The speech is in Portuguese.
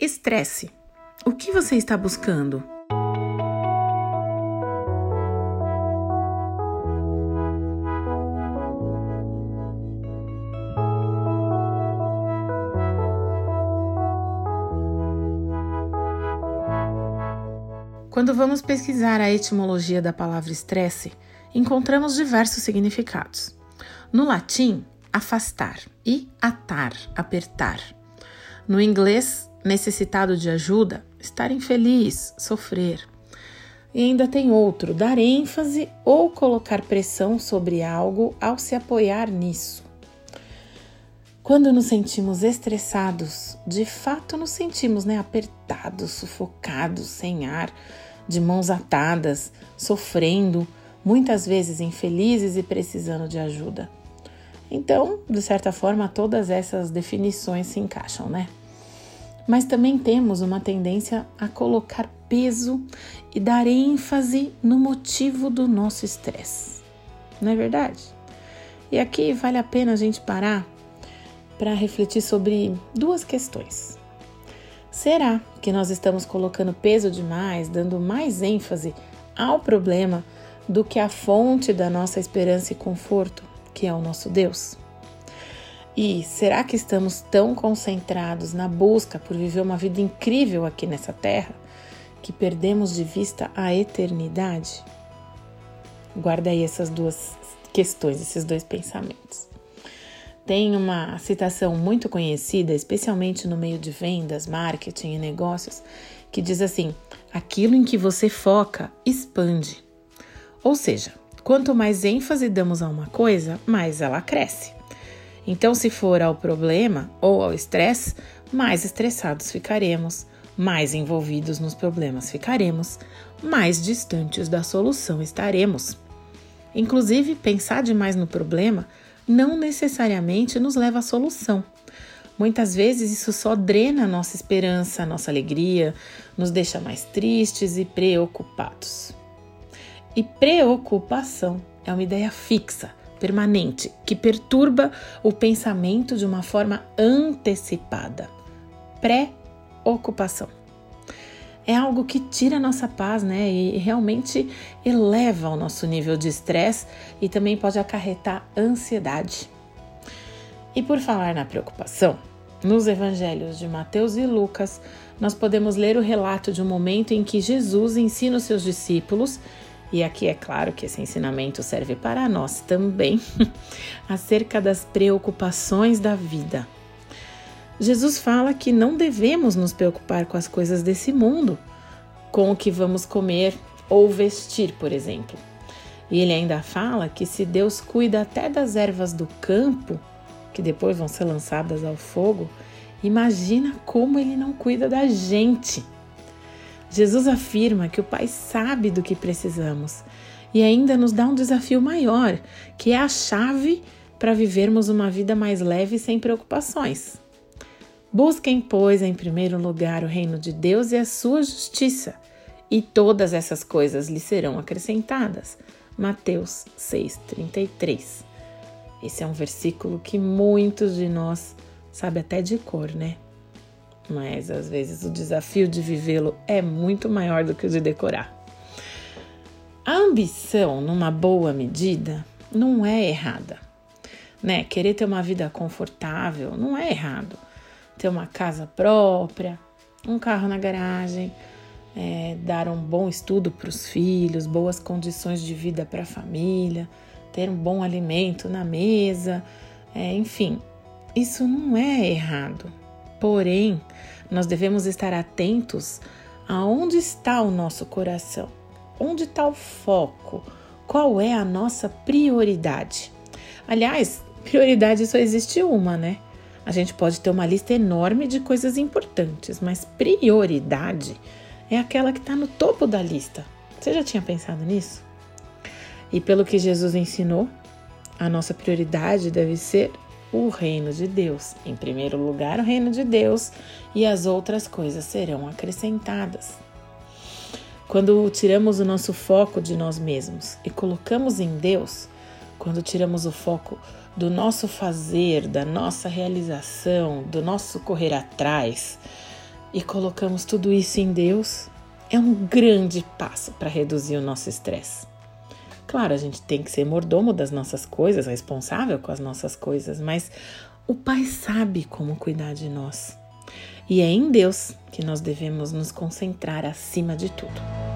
Estresse. O que você está buscando? Quando vamos pesquisar a etimologia da palavra estresse, encontramos diversos significados. No latim, afastar e atar, apertar. No inglês, necessitado de ajuda, estar infeliz, sofrer. E ainda tem outro, dar ênfase ou colocar pressão sobre algo ao se apoiar nisso. Quando nos sentimos estressados, de fato nos sentimos né, apertados, sufocados, sem ar, de mãos atadas, sofrendo, muitas vezes infelizes e precisando de ajuda. Então, de certa forma, todas essas definições se encaixam, né? Mas também temos uma tendência a colocar peso e dar ênfase no motivo do nosso estresse. Não é verdade? E aqui vale a pena a gente parar para refletir sobre duas questões. Será que nós estamos colocando peso demais, dando mais ênfase ao problema do que à fonte da nossa esperança e conforto? que é o nosso Deus? E será que estamos tão concentrados na busca por viver uma vida incrível aqui nessa terra que perdemos de vista a eternidade? Guarda aí essas duas questões, esses dois pensamentos. Tem uma citação muito conhecida, especialmente no meio de vendas, marketing e negócios, que diz assim: aquilo em que você foca expande. Ou seja, Quanto mais ênfase damos a uma coisa, mais ela cresce. Então, se for ao problema ou ao estresse, mais estressados ficaremos, mais envolvidos nos problemas ficaremos, mais distantes da solução estaremos. Inclusive, pensar demais no problema não necessariamente nos leva à solução. Muitas vezes isso só drena a nossa esperança, a nossa alegria, nos deixa mais tristes e preocupados. E preocupação é uma ideia fixa, permanente, que perturba o pensamento de uma forma antecipada. Pré-ocupação. É algo que tira nossa paz, né? E realmente eleva o nosso nível de estresse e também pode acarretar ansiedade. E por falar na preocupação, nos evangelhos de Mateus e Lucas, nós podemos ler o relato de um momento em que Jesus ensina os seus discípulos e aqui é claro que esse ensinamento serve para nós também, acerca das preocupações da vida. Jesus fala que não devemos nos preocupar com as coisas desse mundo, com o que vamos comer ou vestir, por exemplo. E ele ainda fala que se Deus cuida até das ervas do campo, que depois vão ser lançadas ao fogo, imagina como ele não cuida da gente. Jesus afirma que o Pai sabe do que precisamos e ainda nos dá um desafio maior, que é a chave para vivermos uma vida mais leve e sem preocupações. Busquem, pois, em primeiro lugar o reino de Deus e a sua justiça, e todas essas coisas lhe serão acrescentadas. Mateus 6:33. Esse é um versículo que muitos de nós sabe até de cor, né? Mas às vezes o desafio de vivê-lo é muito maior do que o de decorar. A ambição, numa boa medida, não é errada. Né? Querer ter uma vida confortável não é errado. Ter uma casa própria, um carro na garagem, é, dar um bom estudo para os filhos, boas condições de vida para a família, ter um bom alimento na mesa, é, enfim, isso não é errado. Porém, nós devemos estar atentos aonde está o nosso coração, onde está o foco, qual é a nossa prioridade. Aliás, prioridade só existe uma, né? A gente pode ter uma lista enorme de coisas importantes, mas prioridade é aquela que está no topo da lista. Você já tinha pensado nisso? E pelo que Jesus ensinou, a nossa prioridade deve ser o reino de Deus. Em primeiro lugar, o reino de Deus e as outras coisas serão acrescentadas. Quando tiramos o nosso foco de nós mesmos e colocamos em Deus, quando tiramos o foco do nosso fazer, da nossa realização, do nosso correr atrás, e colocamos tudo isso em Deus, é um grande passo para reduzir o nosso estresse. Claro, a gente tem que ser mordomo das nossas coisas, responsável com as nossas coisas, mas o Pai sabe como cuidar de nós. E é em Deus que nós devemos nos concentrar acima de tudo.